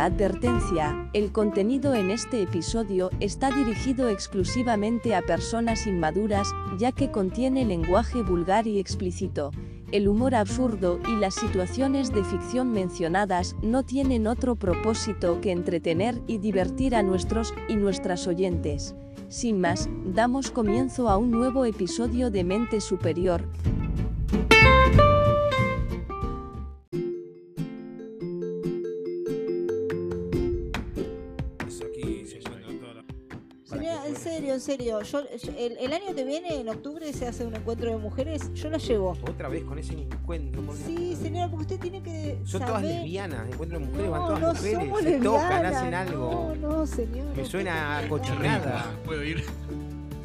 Advertencia, el contenido en este episodio está dirigido exclusivamente a personas inmaduras, ya que contiene lenguaje vulgar y explícito. El humor absurdo y las situaciones de ficción mencionadas no tienen otro propósito que entretener y divertir a nuestros y nuestras oyentes. Sin más, damos comienzo a un nuevo episodio de Mente Superior. En serio. Yo, yo- el, el año que viene, en octubre, se hace un encuentro de mujeres. Yo la llevo. Otra vez con ese encuentro. Sí, señora, porque usted tiene que. Son todas lesbianas, encuentro de mujeres, van No, todas no mujeres, somos se tocan, hacen algo. No, no, señora. Me suena a cochinada. Puedo ir.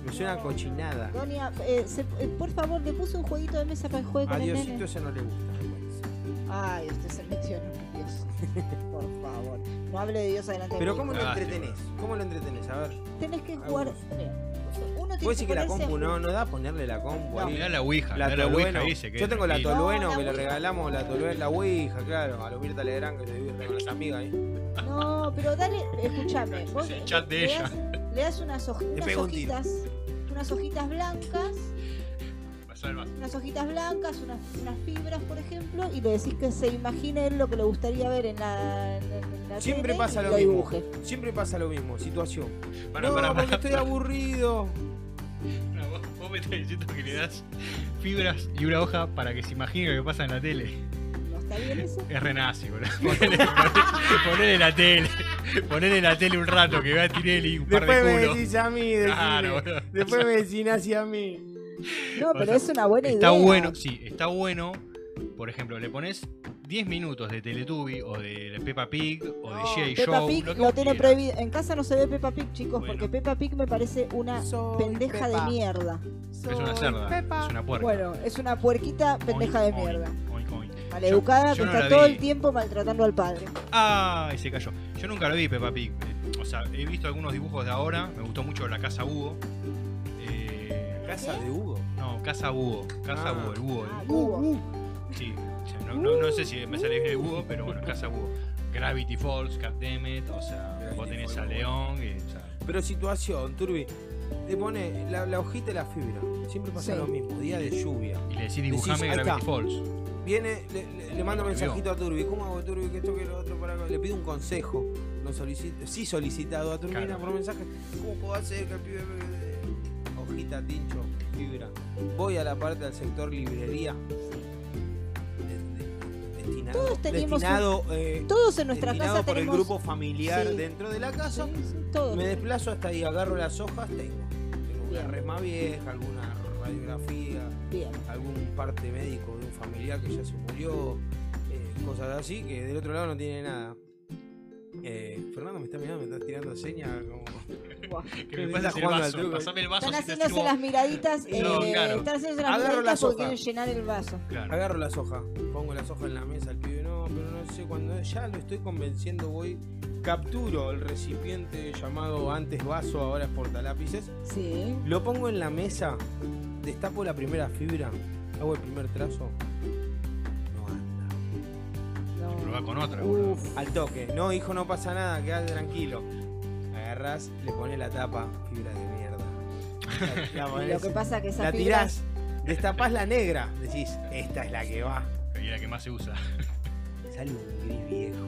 Me suena a cochinada. Doña, eh, se- eh, por favor, le puse un jueguito de mesa para que juegue A el Diosito ese no le gusta. Ay, usted se metió en un Dios. Por favor. No hable de Dios adelante de Pero ¿cómo lo Ah, entretenés? ¿Cómo lo entretenés? A ver. Tenés que jugar. Mira, uno tiene ¿Puedes decir que la compu no, no da ponerle la compu No. ahí? Mirá la Ouija, La mirá la Ouija se queda Yo tengo la. Tolueno No, que le regalamos la Tolueno, la Ouija, claro, a los Mirta Legrand que se divierte con las amigas ahí. No, pero dale, escúchame. Vos Es el chat de le ella. das- Le das unas, hoj- unas hojitas. Unas hojitas blancas. Unas hojitas blancas, unas, unas fibras, por ejemplo, y le decís que se imagine él lo que le gustaría ver en la, en, en la Siempre tele pasa y lo lo mismo. dibuje. Siempre pasa lo mismo, situación. Pará, no, pará, porque pará. estoy aburrido. No, vos, vos me estás diciendo que le das fibras y una hoja para que se imagine lo que pasa en la tele. ¿No está bien eso? Es renazi, boludo. Ponele, la tele. Ponele la tele un rato que vea Tinelli un par Después me de culos. decís a mí, decime. Claro, boludo. Después me decís hacia mí. No, O pero sea, es una buena Está idea. bueno, sí, está bueno. Por ejemplo, le pones 10 minutos de Teletubby o de Peppa Pig o de No, J. Peppa Show. Pig lo lo tiene prohibido. En casa no se ve Peppa Pig, chicos, Bueno. porque Peppa Pig me parece una Soy pendeja Peppa. de mierda. Es una Soy cerda, Peppa. es una puerca. Bueno, es una puerquita pendeja de Oink, oink, mierda. oink, oink. Maleducada Yo- yo que no está todo el tiempo maltratando al padre. Ah, y se cayó. Yo nunca lo vi Peppa Pig. Eh, O sea, he visto algunos dibujos de ahora. Me gustó mucho la casa Hugo. Eh, Casa de Hugo. no, casa Hugo. Casa Ah. Hugo, el Hugo. Ah, el- Hugo. sí. o sea, no, no- no sé si me sale bien el Hugo, pero bueno, casa Hugo. Gravity Falls, Goddammit, o sea, Gravity vos tenés a. León, y, o sea, Pero situación, Turbi. Le pone la, la hojita y la fibra. Siempre pasa Sí. lo mismo. Día de lluvia. y le decís dibujame Gravity está. Falls. Viene, le, le, le mando un mensajito a Turbi. ¿Cómo hago Turbi? Que esto, que lo otro, para acá? Le pido un consejo. No solicito, sí solicitado a Turbina Claro. por mensaje. ¿Cómo puedo hacer que el pibe tincho, fibra. Voy a la parte del sector librería. de- de- destinado, Todos tenemos destinado, eh, Todos en nuestra casa por tenemos. el grupo familiar Sí. dentro de la casa. Sí, sí, todos. Me desplazo hasta ahí, agarro las hojas, tengo. Tengo una resma vieja, alguna radiografía, Bien. algún parte médico de un familiar que ya se murió, eh, cosas así, que del otro lado no tiene nada. Eh, Fernando me está mirando, me está tirando señas como... Que me el jugando al vaso, truco. pasame el vaso Están haciéndose las miraditas. eh, No, claro. Están haciéndose las Agarro miraditas porque quieren llenar el vaso. Claro. Agarro las hojas, pongo las hojas en la mesa, el pibe no, pero no sé, cuando ya lo estoy convenciendo voy, capturo el recipiente llamado antes vaso, ahora es portalápices, Sí. Lo pongo en la mesa, destapo la primera fibra, hago el primer trazo. No. con otra, boludo. Uf. Al toque. No, hijo, no pasa nada, quedate tranquilo. Agarrás, le pones la tapa, fibra de mierda. La, la Y ponés, lo que pasa que esa la fibra- tirás, destapás la negra, decís, esta es la que va. Y la que más se usa. Sale un gris viejo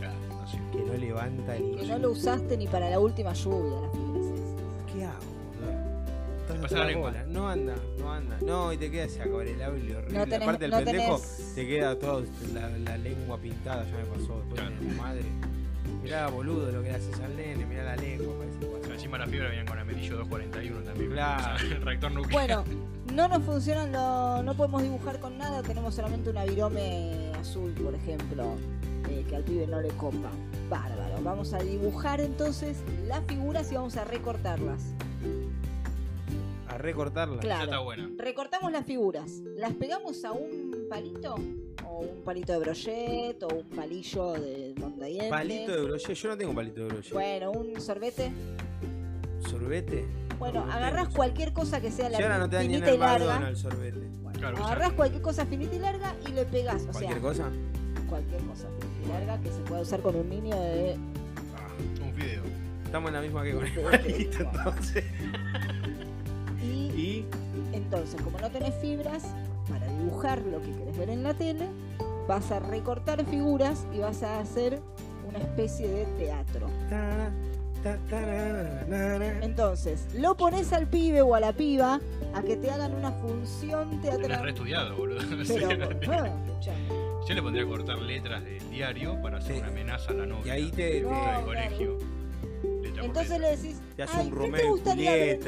Claro, no sé. que no levanta ni. que no lo usaste ni para la última lluvia, las fibras esas. ¿Qué hago? Boludo? Te pasa Toda la lengua. bola. No anda, no anda. No, y te queda ese acuarelable horrible. No tenés- Aparte del no pendejo, tenés- te queda toda la, la lengua pintada, ya me pasó después Claro. de madre. Mirá, boludo, lo que le haces al nene, mirá la lengua, parece encima la fibra venían con amarillo 241 también. Claro. O sea, el reactor nuclear. Bueno, no nos funcionan, lo- no podemos dibujar con nada, tenemos solamente una virome azul, por ejemplo, eh, que al pibe no le copa. Bárbaro. Vamos a dibujar entonces las figuras y vamos a recortarlas. A recortarla. Claro. Ya está buena. Recortamos las figuras, las pegamos a un palito, o un palito de brochet, o un palillo de mondadientes. Palito de brochet, yo no tengo palito de brochet. Bueno, un sorbete. Sorbete. Bueno, No agarrás cualquier cosa que sea ahora la no te dan ni en finita y el larga. McDonald's sorbete. Bueno, Claro, agarrás cualquier cosa finita y larga y le pegás. O sea, Cualquier cosa. cualquier cosa larga que se pueda usar con un niño de Ah, un video. Estamos en la misma que con el palito, entonces. entonces como no tenés fibras para dibujar lo que querés ver en la tele vas a recortar figuras y vas a hacer una especie de teatro entonces lo pones al pibe o a la piba a que te hagan una función teatral re estudiado, boludo. pero ah. Yo le pondría a cortar letras del diario para hacer Sí. una amenaza a la novia. Y ahí te, No, te, del claro. colegio. Entonces le decís te hace "Ay, un ¿qué Romeo y ver?".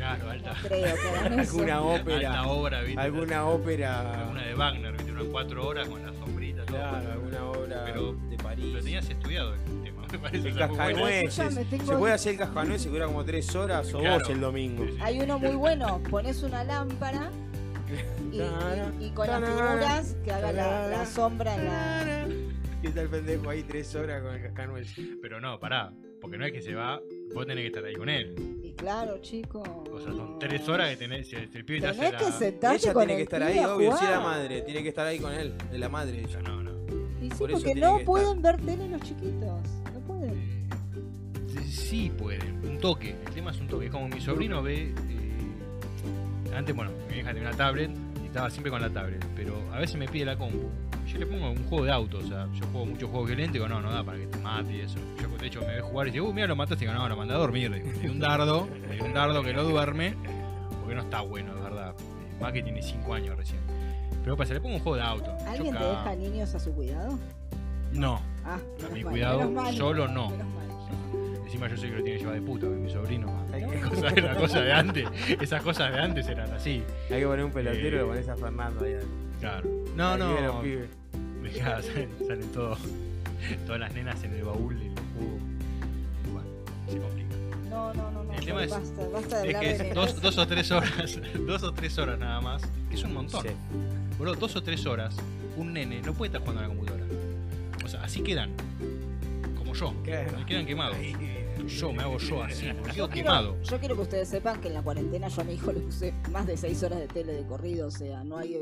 Claro, alta, creo alguna alta ópera, obra, ¿viste? alguna ópera, Alguna de Wagner, ¿viste? Unas cuatro horas con la sombrita, todo. claro, alguna obra Pero- de París. Lo tenías estudiado el tema, me parece. El cascanueces. Tengo- Se puede hacer el cascanueces dura como tres horas o Claro. vos el domingo. Sí, sí. hay uno muy bueno pones una lámpara y, y- y con las figuras que haga la, la sombra en la Y está el pendejo ahí tres horas con el cascanueces. Pero no, pará. Porque no es que se va, vos tenés que estar ahí con él. Y claro chico O sea, son tres horas que tenés. Si el pibe te hace tenés la. que sentarte Ella con tiene que estar ahí, obvio, si es la madre, tiene que estar ahí con él, es la madre ella. No, no. y sí por eso porque no pueden ver tele los chiquitos no pueden Eh, sí, sí pueden, un toque. El tema es un toque. Es como mi sobrino ve. eh, antes, bueno, mi hija tenía una tablet y estaba siempre con la tablet. Pero a veces me pide la compu. Yo le pongo un juego de auto, o sea, yo juego muchos juegos violentos y digo, no, no da para que te mate y eso. Yo de hecho me ve jugar y digo, uy, mira, lo mataste, y digo, no, lo mandé a dormir. Le digo, un dardo, le un dardo que no duerme, porque no está bueno, de verdad. Eh, Más que tiene 5 años recién. Pero pasa, le pongo un juego de auto. ¿Alguien te deja niños a su cuidado? No, Ah, A mi mal, cuidado, mal, solo no. menos mal. encima yo soy que lo tiene que llevar de puta, que mi sobrino. Hay que, Cosa, la cosa de antes, esas cosas de antes eran así. hay que poner un pelotero y Eh, lo pones a Fernando ahí. Claro. No, Ahí viene los no. pibes. Dejá, salen, salen todo, todas las nenas en el baúl y los jugos. Y Bueno, se complica. No, no, no, no. El tema es- basta, basta de Es hablar que es dos, dos o tres horas, dos o tres horas nada más, que es un montón. Sí. Bro, dos o tres horas, un nene no puede estar jugando a la computadora. O sea, así quedan. Como yo. Claro. Me quedan quemados. Ahí, Yo me hago yo así, me quedo Yo quemado. quiero, yo quiero que ustedes sepan que en la cuarentena yo a mi hijo le puse más de seis horas de tele de corrido, o sea, no hay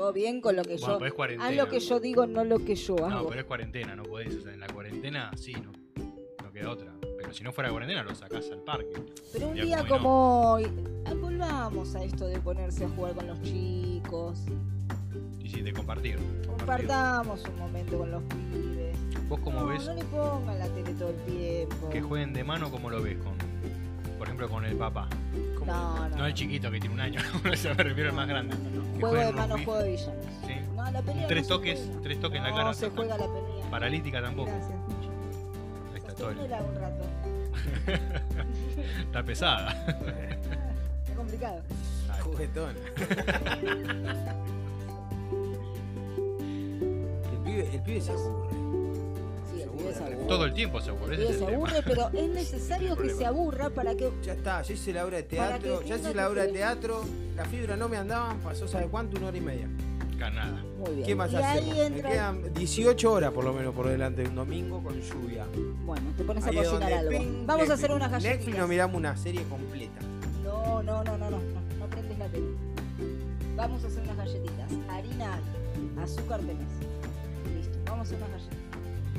todo bien con lo que Bueno, yo pero es cuarentena. haz lo que yo digo, no lo que yo No, hago. pero es cuarentena, no podés. O sea, en la cuarentena sí, no, no queda otra. Pero si no fuera cuarentena, lo sacás al parque. Pero un día como como hoy, ah, volvamos a esto de ponerse a jugar con los chicos, Y sí, de compartir. compartir. compartamos un momento con los pibes. ¿Vos cómo no, ves no le pongan la tele todo el tiempo. que jueguen de mano? ¿Cómo lo ves? con Por ejemplo, con el papá. No, no. No el chiquito que tiene un año, no se me refiero al más grande. No, no, no. Juego de mano, rugby. juego de villanos. Sí. No, la pelea Tres no se toques, juega. tres toques en la no, cara. se juega la pelea. Paralítica tampoco. Gracias. Ahí está todo. un rato. Está pesada. Está complicado. Juguetón. el, pibe, el pibe se aburre. Todo el tiempo se aburre. Ese se aburre, pero es necesario que se aburra para que. Ya está, ya hice la obra de teatro, ya hice la obra de te- teatro, la fibra no me andaban, pasó sabe cuánto, una hora y media. Acá nada. Muy bien. ¿Qué más hacemos? Me entra. quedan 18 horas por lo menos por delante de un domingo con lluvia. Bueno, te pones a Ahí cocinar algo. ping, Vamos a Netflix. hacer unas Netflix galletitas. nos miramos una serie completa. No, no, no, no, no, no, no prendes la tele. Vamos a hacer unas galletitas. Harina azúcar tenés. Listo, vamos a hacer unas galletitas.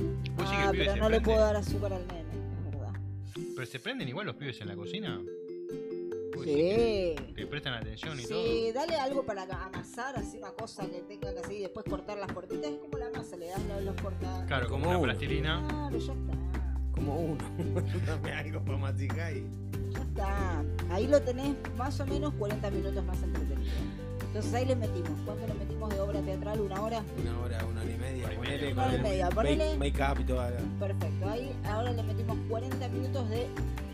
Sí el Ah, pibe pero se no le puedo dar azúcar al nene, es verdad. Pero se prenden igual los pibes en la cocina. Vos Sí. prestan atención y todo. Sí, dale algo para amasar, así una cosa que tenga que así, y después cortar las portitas. Es como la masa, le das los, los cortados. Claro, como Como una uno. plastilina. Claro, ya está. Como uno. Dame algo para masticar y. Ya está. Ahí lo tenés más o menos 40 minutos más entretenido. Entonces ahí le metimos. ¿Cuánto le metimos de obra teatral? ¿Una hora? Una hora, una hora y media. Hora y Ponele media. con Hora y media, make- ponele. Make-up y toda la. Perfecto. Ahí ahora le metimos 40 minutos de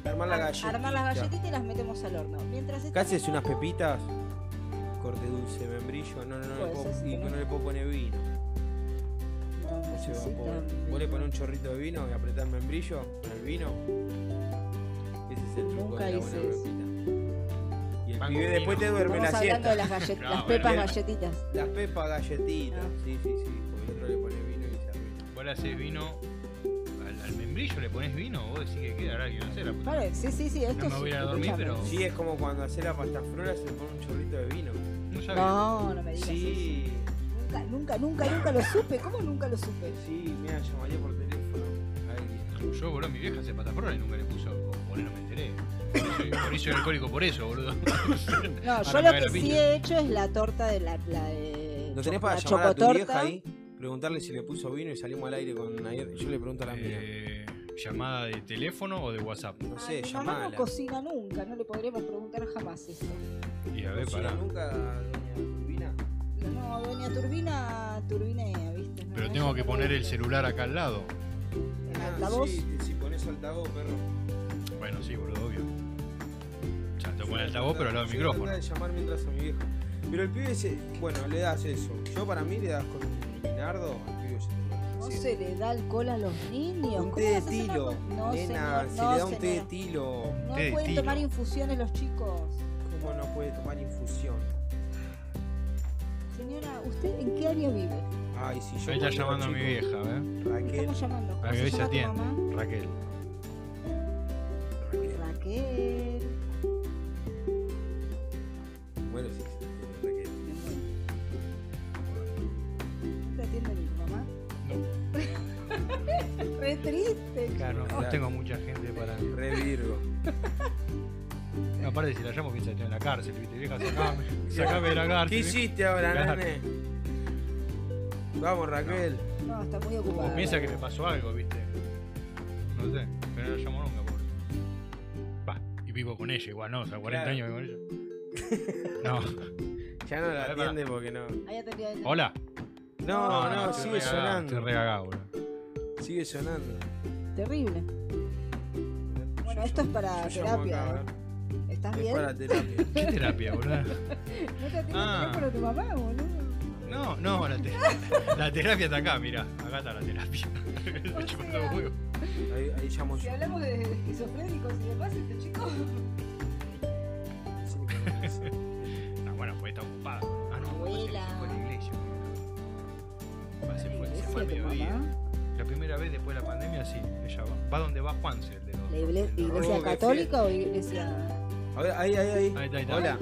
Armar la galleta. armar las galletitas y las metemos al horno. Mientras ¿Qué está haces? en el ¿Unas pepitas? Corte dulce, membrillo. No, no, no, le puedo, y no le puedo poner vino. No Se necesita evapora. vino. Vos le pones un chorrito de vino y apretás el membrillo con el vino. Ese es el truco Nunca de la hice buena pepita. Y después te duerme Estamos la hablando de las, gallet- No, las bueno, pepas bien. galletitas. Las pepas galletitas. Ah. Sí, sí, sí. Porque el otro le pone vino y se arruina. Vos le haces vino. Al, al membrillo le pones vino. Vos decís que queda. Ahora que no sé la puta. Vale, sí, sí, sí, esto No me es- voy a ir a dormir, escúchame. pero- Sí, es como cuando haces la pasta frola se le pone un chorrito de vino. No sabía. No, no me digas eso. Sí. Nunca, nunca nunca, nunca, lo supe. ¿Cómo nunca lo supe? Sí, mira, llamaría por teléfono. Ahí. Yo, boludo, mi vieja hace patafrola y nunca le puso por no me enteré. Por eso, por soy alcohólico por eso, boludo. No, yo lo que sí he hecho es la torta de la, la de ¿Lo tenés para la llamar a tu chocotorta. vieja ahí? Preguntarle si le puso vino y salimos al aire con ayer. Yo le pregunto a la mía. Eh, ¿Llamada de teléfono o de WhatsApp? No sé, Ay, no cocina nunca, no le podremos preguntar jamás eso. Y a ver, ¿Cocina pará. nunca, doña Turbina? No, doña Turbina, turbinea, ¿viste? No, Pero tengo que no poner el celular acá al lado. el Ah, altavoz. Sí, si pones altavoz, perro. Bueno, sí, boludo, obvio. Pone el altavoz, pero al lado del micrófono. de llamar mientras a mi vieja. Pero el pibe, se, bueno, le das eso. Yo para mí le das con un vinardo, al pibe se No sí. se le da alcohol a los niños. Un ¿Cómo té de tilo. No, Nena, señor, se no, le da un té de tilo. No Té pueden tilo. tomar infusiones los chicos. ¿Cómo no puede tomar infusión? Señora, ¿usted en qué área vive? Ay, si yo. Ahí está llamando a mi vieja, ¿eh? Raquel. Estamos llamando. ¿Cómo A que se llama tu mamá? Raquel. Raquel. Claro, no, no tengo mucha gente para. Re Virgo. Aparte, si la llamo, piensa que estoy en la cárcel, ¿viste? Vieja, sacame. Sacame de la cárcel. ¿Qué hiciste ahora, nene? Vamos, Raquel. No, está muy O ocupada. piensa que me pasó algo, ¿viste? No sé, pero no la llamo nunca, pobre. Va, y vivo con ella igual, ¿no? O sea, 40 Claro. años vivo con ella. No. Ya no la atiende porque no. Hola. No, no, estoy sigue regagado, sonando. Estoy regagado, boludo. Sigue sonando. Terrible. Bueno, esto es para terapia. acá, ¿eh? ¿Estás Es bien? para terapia. ¿Qué terapia, boludo? ¿No te Ah. el teléfono tu mamá, boludo? No, no, la, te- la terapia está acá, mira. Acá está la terapia. O sea. Ahí, ahí llamo Si hablamos de, de esquizofrénicos y demás, este chico. No, bueno, pues está ocupado. Ah, no, Abuela. se fue a la iglesia. Va, se fue, se fue al ¿Iglesia tu mediodía. La primera vez después de la pandemia, sí, ella va. Va donde va Juanse, el de los. ¿La igle- el de los iglesia católica o iglesia.? A ver, ahí, ahí, ahí. Ahí está, ahí está. Hola.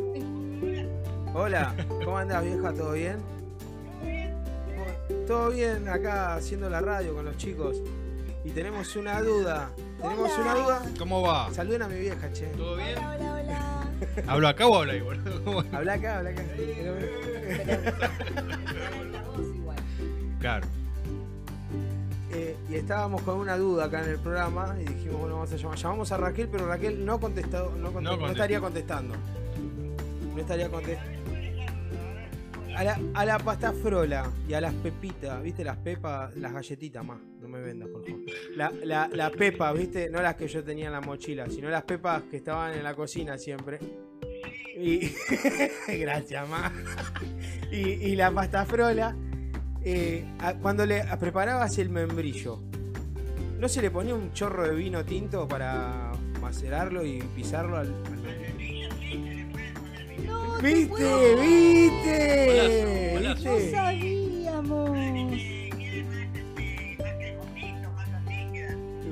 Hola. ¿Cómo andás, vieja? ¿Todo bien? Todo bien, acá haciendo la radio con los chicos. Y tenemos una duda. ¿Tenemos Hola. una duda? ¿Cómo va? Saluden a mi vieja, che. ¿Todo bien? Hola, hola, hola. ¿Hablo acá o hablo ahí, boludo? Habla acá, habla acá. Pero- la voz igual. Claro. Eh, y estábamos con una duda acá en el programa y dijimos, bueno, vamos a llamar. Llamamos a Raquel, pero Raquel no contestó, no, contestó, no, contestó. estaría contestando. No estaría contestando. A la, a la pasta frola y a las pepitas, ¿viste? Las pepas, las galletitas más. No me vendas, por favor. La, la, la pepa, ¿viste? No las que yo tenía en la mochila, sino las pepas que estaban en la cocina siempre. Y. Gracias, ma. Y, y la pasta frola. Eh, a- cuando le preparabas el membrillo, ¿no se le ponía un chorro de vino tinto para macerarlo y pisarlo al, al? No, ¿Viste? ¿Viste? No ¿Viste?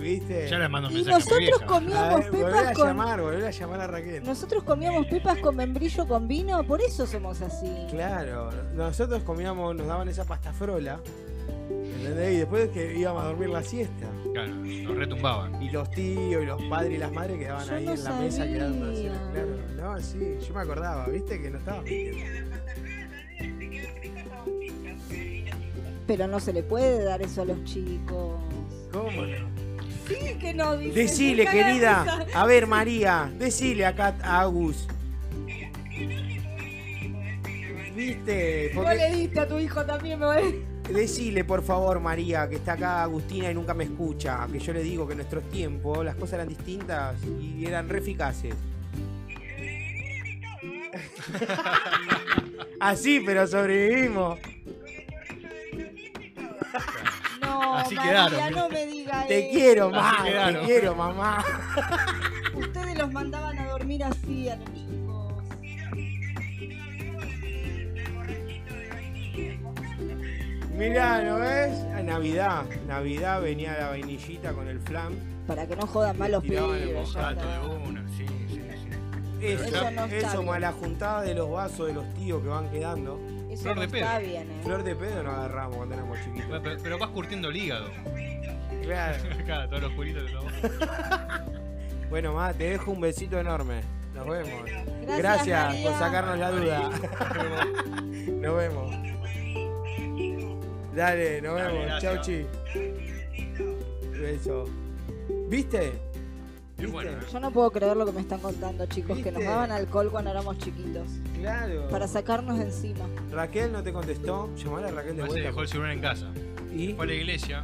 ¿Viste? Ya le mando un Y mensaje nosotros. A comíamos ver, volver a pepas con. llamar, volver a llamar a Raquel. Nosotros comíamos pepas con membrillo con vino, por eso somos así. Claro, nosotros comíamos, nos daban esa pasta frola. ¿Entendés? Y después que íbamos a dormir la siesta. Claro, nos retumbaban. Y los tíos y los padres y las madres quedaban Yo ahí no en la mesa quedando así. Claro, no, sí, yo me acordaba, viste que no estaba. Pero no se le puede dar eso a los chicos. ¿Cómo no? Sí que no, dice. Decile, querida. A ver, María, decile acá a Agus. ¿Viste? Vos Porque- le diste a tu hijo también, me voy. Decile, por favor, María, que está acá Agustina y nunca me escucha. Que yo le digo que en nuestros tiempos las cosas eran distintas y eran re eficaces. Así, pero sobrevivimos. No, Así María, quedaron. no me diga Te eso. quiero, mamá. Te quiero, mamá. Ustedes los mandaban a dormir así a los chicos. Mirá, ¿no ves? A Navidad. Navidad venía la vainillita con el flan. Para que no jodan mal los Tiraban el pibes. ya Gato está. de una, sí, sí, sí. Eso, Eso no está eso bien. más la juntada de los vasos de los tíos que van quedando. Eso Flor no de pedo. está bien, ¿eh? Flor de pedo no agarramos cuando éramos chiquitos. Bueno, Pero, pero vas curtiendo el hígado. Claro. Acá, todos los culitos de todo. Bueno, ma, te dejo un besito enorme. Nos vemos. Gracias, por sacarnos la duda. Nos vemos. Dale, nos Dale, vemos. gracias. Chau, chi. Beso. ¿Viste? Bueno, ¿eh? Yo no puedo creer lo que me están contando, chicos, que nos ¿Viste? daban alcohol cuando éramos chiquitos. Claro. Para sacarnos de encima. Raquel no te contestó. Llamala a Raquel de No sé, vuelta. dejó el celular en casa. ¿Y? Fue a la iglesia,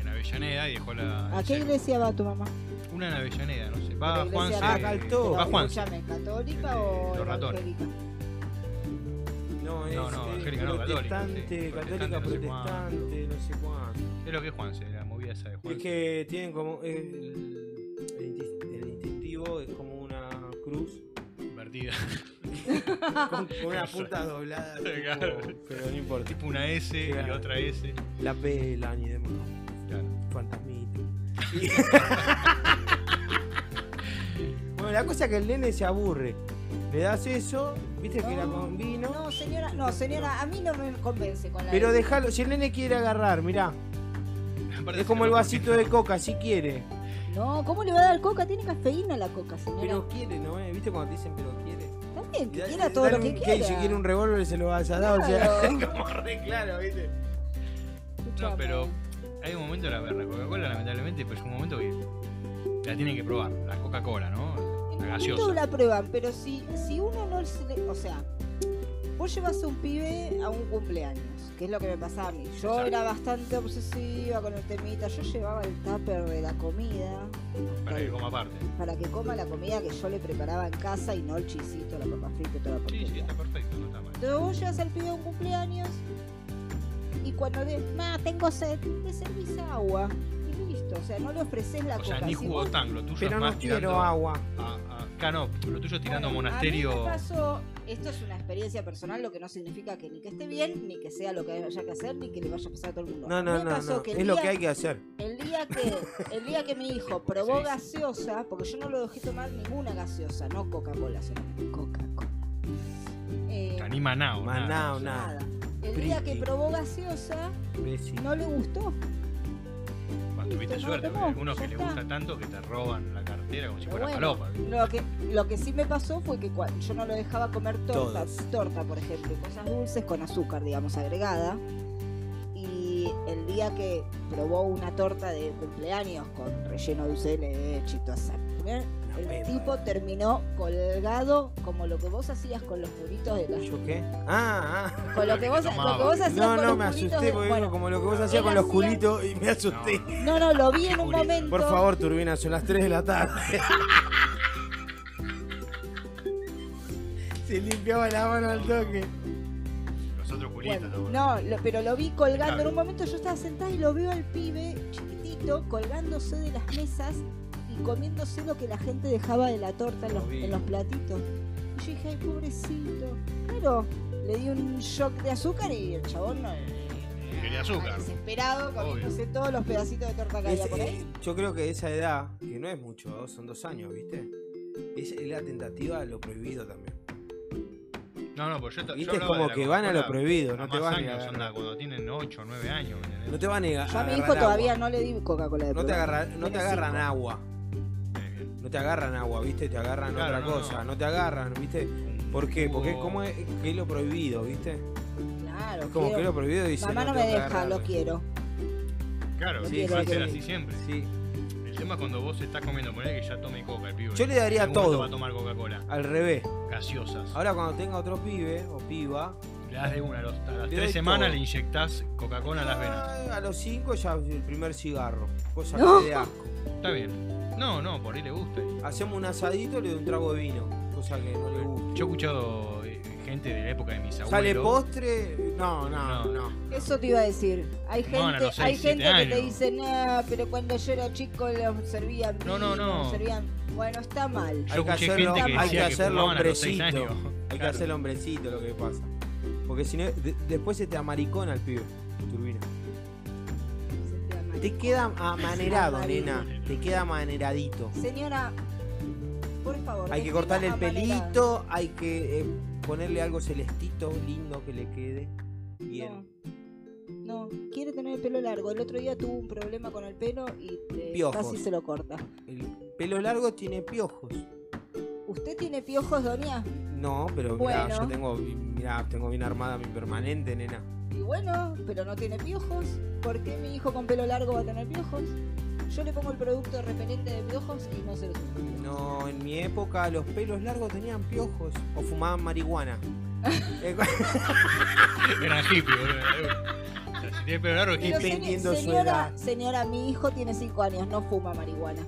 en Avellaneda, y dejó la. ¿A qué iglesia va tu mamá? Una en Avellaneda, no sé. Va iglesia Juanse. Ah, Caltó. Va Juanse. Escúchame, ¿católica El o los ratones. No, es No, no, eh, evangélica no, católica, protestante, católica, Protestante, no sé cuánto. Es lo que es Juanse, la movida esa de Es que tienen como. eh, es como una cruz Invertida. con, con una punta doblada. Claro. pero no importa. tipo una S y Claro. otra S. La pelan y demás. Claro. Fantasmita. Y- bueno, la cosa es que el nene se aburre. Le das eso, viste que era con vino. No, señora, no, señora, a mí no me convence con la Pero déjalo, si el nene quiere agarrar, mirá. Es como el vasito de coca, si quiere. No, ¿cómo le va a dar coca? Tiene cafeína la coca, señora. Pero quiere, ¿no? eh? ¿Viste cuando te dicen pero quiere? También, que quiera todo lo que quiera. Si quiere un revólver se lo vas a dar, o sea, Claro. como re claro, ¿viste? Escuchame. No, pero hay un momento, la, la Coca-Cola, lamentablemente, pues es un momento que la tienen que probar. La Coca-Cola, ¿no? La gaseosa. la prueban, pero si, si uno no se le- O sea, vos llevas a un pibe a un cumpleaños, que es lo que me pasaba a mí. Yo Exacto. era bastante obsesiva con el temita. Yo llevaba el tupper de la comida Para que coma aparte. para que coma la comida que yo le preparaba en casa y no el chisito, la papa frita y toda la Sí, sí, porquería. está perfecto, no está mal. Entonces vos llevas al pibe a un cumpleaños y cuando le ma, tengo sed, le servís agua. Y listo, o sea, no le ofreces la O sea, coca. ni Si jugo vos- tang, lo tuyo Pero es no más quiero tirando agua. A, a- acá no, lo tuyo tirando Bueno, monasterio. A mí me pasó, esto es una experiencia personal, lo que no significa que ni que esté bien, ni que sea lo que haya que hacer, ni que le vaya a pasar a todo el mundo. No, no, me no, pasó no. que el Es lo que hay que hacer. El día que, el día que mi hijo probó Sí. gaseosa, porque yo no lo dejé tomar ninguna gaseosa, no Coca-Cola solamente, Coca-Cola. Eh, Ni Manao, nada. Manao, nada. nada. El día que probó gaseosa, no le gustó. Bueno, tuviste suerte, no, hay algunos que les gusta tanto que te roban la Lo que, lo que sí me pasó fue que cuando yo no lo dejaba comer torta, Todos. torta por ejemplo, y cosas dulces con azúcar, digamos, agregada. Y el día que probó una torta de cumpleaños con relleno de dulce de leche y toda esa- ¿eh? Una el tipo terminó colgado como lo que vos hacías con los puritos de la... ¿Yo qué? Ah, ah. Con lo que vos, Tomaba. lo que vos hacías No, con no, los me asusté de- porque bueno, como lo que vos hacías con los culitos y me asusté. no, no, lo vi en un momento. Por favor, Turbina, son las 3 de la tarde. Se limpiaba la mano al toque. Los otros culitos. Bueno, ¿no? lo- pero lo vi colgando. En un momento yo estaba sentada y lo veo al pibe chiquitito colgándose de las mesas y comiéndose lo que la gente dejaba de la torta en Lo los, en los platitos. Y yo dije, ay, pobrecito. Claro, le di un shock de azúcar y el chabón no. Quería azúcar. Desesperado, comiéndose todos los pedacitos de torta que había Es- por ahí. eh, yo creo que esa edad, que no es mucho, son dos años, ¿viste? Es la tentativa de lo prohibido también. No, no, pues yo, yo ¿Viste? Es hablaba de como la que van a lo prohibido, no a te van a años, onda, cuando tienen 8 o 9 años. ¿me entendés? No te van a negar. Yo a mi hijo todavía no le di Coca-Cola de No te, agarra- no te agarran agua. No te agarran agua, ¿viste? Te agarran Claro, otra no, cosa. no. No. te agarran, ¿viste? ¿Por qué? Porque es como es, que es lo prohibido, ¿viste? Claro, Es como quiero- que es lo prohibido y dice. Mamá no me tengo que deja, agarrar. lo quiero. Claro, No sí, quiero ser así siempre. Sí, El tema es cuando vos estás comiendo, poner que ya tome coca el pibe. Yo le daría algún todo. va a tomar Coca-Cola, al revés. gaseosas. Ahora cuando tenga otro pibe o piba, Le das de una a, los- a las tres semanas todo. le inyectás Coca-Cola a las venas. ah, a los 5 ya el primer cigarro. Cosa No. que dé asco. Está bien. No, no, por ahí le gusta. Hacemos un asadito y le doy un trago de vino. Cosa que no le gusta. Yo he escuchado eh, gente de la época de mis abuelos. ¿Sale postre? No, no, No. no. Eso te iba a decir. Hay gente, hay gente que te dice, no, pero cuando yo era chico los servían No, no, no. servían... Bueno, está mal. Hay Yo que hacerlo, gente que hay que hacerlo hombrecito. Hay que hacerlo hombrecito lo que pasa. Porque si no, de- después se te amaricona el pibe. Turbina. Te queda amanerado, nena. Te queda amaneradito. Señora, por favor. Hay que cortarle el amanerado. pelito, hay que. eh, ponerle algo celestito, lindo que le quede. Bien. No, no, quiere tener el pelo largo. El otro día tuvo un problema con el pelo y eh, casi se lo corta. El pelo largo tiene piojos. ¿Usted tiene piojos, doña? No, pero mirá, Bueno. yo tengo, mirá, tengo bien armada mi permanente, nena. Y bueno, pero no tiene piojos. ¿Por qué mi hijo con pelo largo va a tener piojos? Yo le pongo el producto repelente de piojos y no se lo sufre. No, en mi época los pelos largos tenían piojos o fumaban marihuana. Eran hippies, boludo. Si tienes pelo largo, hippie. Dependiendo su señora, edad. señora, mi hijo tiene 5 años, no fuma marihuana.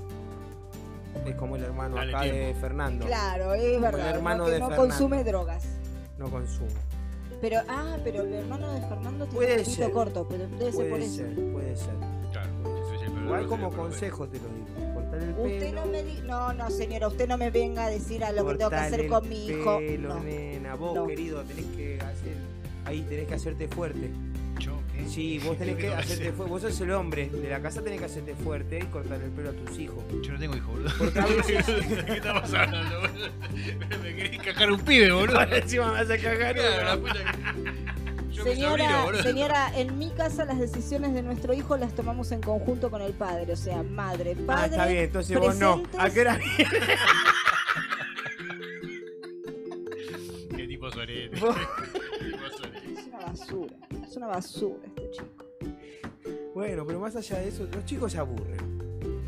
es como el hermano Dale acá de. Fernando. Claro, es verdad. hermano no, de no Fernando. consume drogas. No consumo. Pero, ah, pero el hermano de Fernando tiene Puede un ser. corto, pero debe ser por Puede eso. ser, puede ser. Igual largo, como pelo consejo te lo digo. Cortar el Usted pelo. no me di... No, no, señora, usted no me venga a decir a lo que tengo que hacer con mi hijo. pelo, No. nena. Vos, No. querido, tenés que hacer. Ahí tenés que hacerte fuerte. ¿Yo? Sí, vos tenés ¿Qué que hacerte hacer? fuerte. Vos sos el hombre de la casa, tenés que hacerte fuerte y cortar el pelo a tus hijos. Yo no tengo hijo, boludo. Porque a veces. ¿Qué está pasando, boludo? Me querés cagar un pibe, boludo. Ahora encima me vas a cagar. Claro, la una. puta que- Yo mi sobrino, Señora, señora, en mi casa las decisiones de nuestro hijo las tomamos en conjunto con el padre, o sea, madre, Ah, padre. está bien, entonces vos no. presentes. ¿A qué hora Qué tipo sorete. Es una basura, es una basura este chico. Bueno, pero más allá de eso, los chicos se aburren.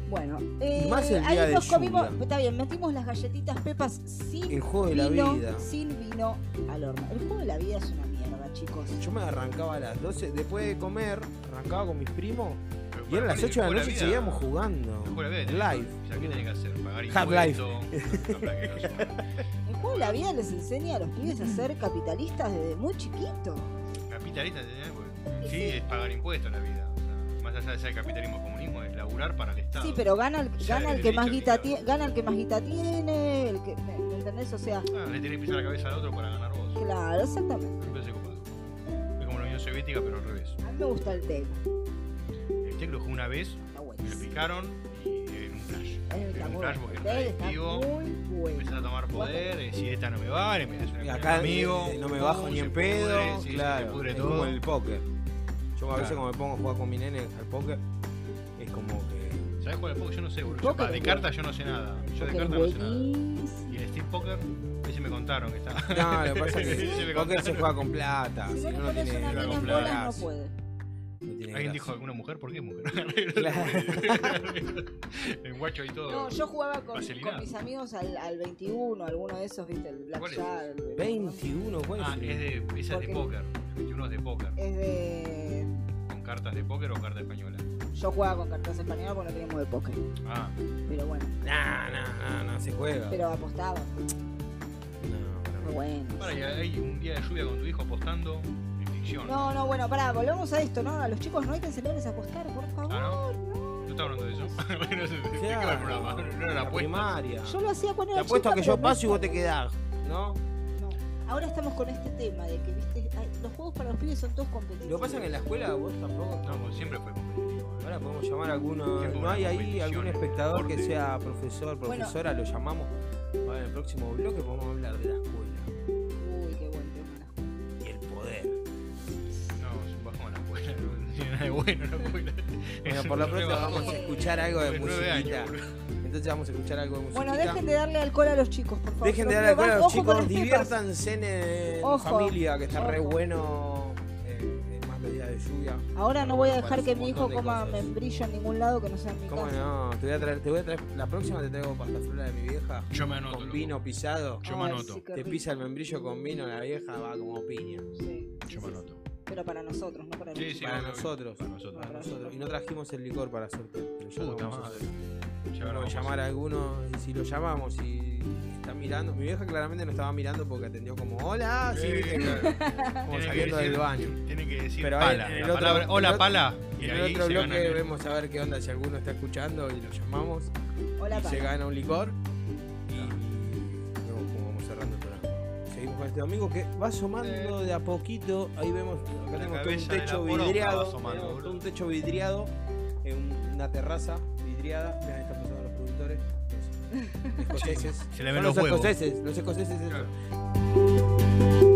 Bueno, eh, más el día ahí de nos comimos, lluvia. está bien, metimos las galletitas pepas sin El juego de la vino, vida. sin vino al horno. El juego de la vida es una chicos. Yo me arrancaba a las 12, después de comer, arrancaba con mis primos Pero y eran las poner 8 de la noche y seguíamos jugando. el juego de la vida Live. ¿qué tenés que hacer? Pagar impuestos. El juego de la vida les enseña a los pibes a ser capitalistas desde muy chiquito. Capitalista, ¿entendés? Porque sí, es pagar impuestos en la vida. O sea, más allá de ser capitalismo comunismo, es laburar para el Estado. Sí, pero gana el, Ya, gana el el que más guita tiene, gana el que más guita tiene, el que, ¿me me entendés? O sea, Ah, le tenés que pisar la cabeza al otro para ganar vos. claro, exactamente. Pero al revés. A mí me gusta el té. El teclo jugué una vez, me lo picaron y en un flash. Está un flash porque El era adictivo. Empezás a tomar poder, decís esta no me vale, me das una Y acá amigo. eh, no me bajo ni se en pudre, pedo, sí, se claro. te pudre es todo. como el póker. Yo a veces Claro. cuando me pongo a jugar con mi nene al póker, es como que... ¿Sabés cuál es el póker? Yo no sé, boludo. de cartas yo no sé nada. Yo de cartas no sé nada. Y el Steam Poker, me contaron que está. No, lo que pasa es que póker se juega con plata, Si si no no, tiene, una bolas, no puede. no tiene ¿Alguien gracia. dijo alguna mujer? ¿Por qué mujer? en guacho y todo. No, yo jugaba con, mis amigos al, al 21, alguno de esos, ¿viste? El ¿Cuál es? Blackjack. el- 21, ¿cuál Ah, es? de, esa es de póker. El 21 es de póker. Es de. ¿Con cartas de póker o carta española? Yo jugaba con cartas españolas porque no teníamos de póker. Ah, Pero bueno, No, no, no, no se juega. pero apostaba. No, bueno. para, y hay un día de lluvia con tu hijo apostando en ficción. No, no, bueno, pará, volvemos a esto, ¿no? A los chicos no hay que enseñarles a apostar, por favor. Ah, ¿no? no. ¿No estaba hablando de eso? no sé, ¿de qué Claro, el programa? No era la primaria. Yo lo hacía cuando Te era apuesto a que yo no paso y vos te quedás, ¿no? No. Ahora estamos con este tema de que, viste, ay, los juegos para los pibes son todos competitivos. Lo que pasa es que en la escuela vos tampoco... No, pues siempre fue competitivo. ¿eh? Ahora podemos llamar a alguno. ¿No hay ahí algún espectador que sea profesor, Bueno. profesora? Lo llamamos. Ahora en el próximo bloque podemos hablar de la escuela Uy, qué buen tema la escuela. y el poder. No, es un bajón la escuela. No tiene nada de bueno la escuela. Bueno, por lo pronto vamos a escuchar algo de musiquita. Entonces vamos a escuchar algo de musiquita. Bueno, dejen de darle alcohol a los chicos, por favor. Dejen de darle alcohol a los chicos, diviértanse en, en Ojo, familia, que está re bueno. Ahora no voy a dejar que mi hijo coma cosas. membrillo en ningún lado que no sea en mi ¿Cómo casa. no? Te voy a traer, te voy a traer, la próxima te traigo pastafrola de mi vieja. Yo me anoto. Con loco. vino pisado. Yo me Ay, anoto. sí, qué Te rico. pisa el membrillo con vino, la vieja va como piña. Sí, Yo me anoto. Pero para nosotros, no para Sí, sí, para obvio, nosotros. Para nosotros. Para nosotros. Y no trajimos el licor para sorteo. Pero ya lo Puta vamos a madre. Ya Vamos a hablamos. llamar a alguno y si lo llamamos y está mirando. Mi vieja claramente no estaba mirando porque atendió como hola, sí, Sí, viste, claro. como saliendo decir- del baño. Tiene que decir Pero pala. en el la otro- palabra, en hola pala. Y En el otro bloque vemos a ver qué onda si alguno está escuchando y lo llamamos Hola, y pa. se gana un licor y vemos cómo vamos cerrando el programa. Seguimos con este domingo que va asomando de a poquito. Ahí vemos, acá La tenemos todo un techo vidriado. asomando, tenemos boludo. todo un techo vidriado en un- una terraza vidriada. Ahí están pasando los productores. Los escoceses. Se le ven Son los los escoceses, los escoceses. Claro.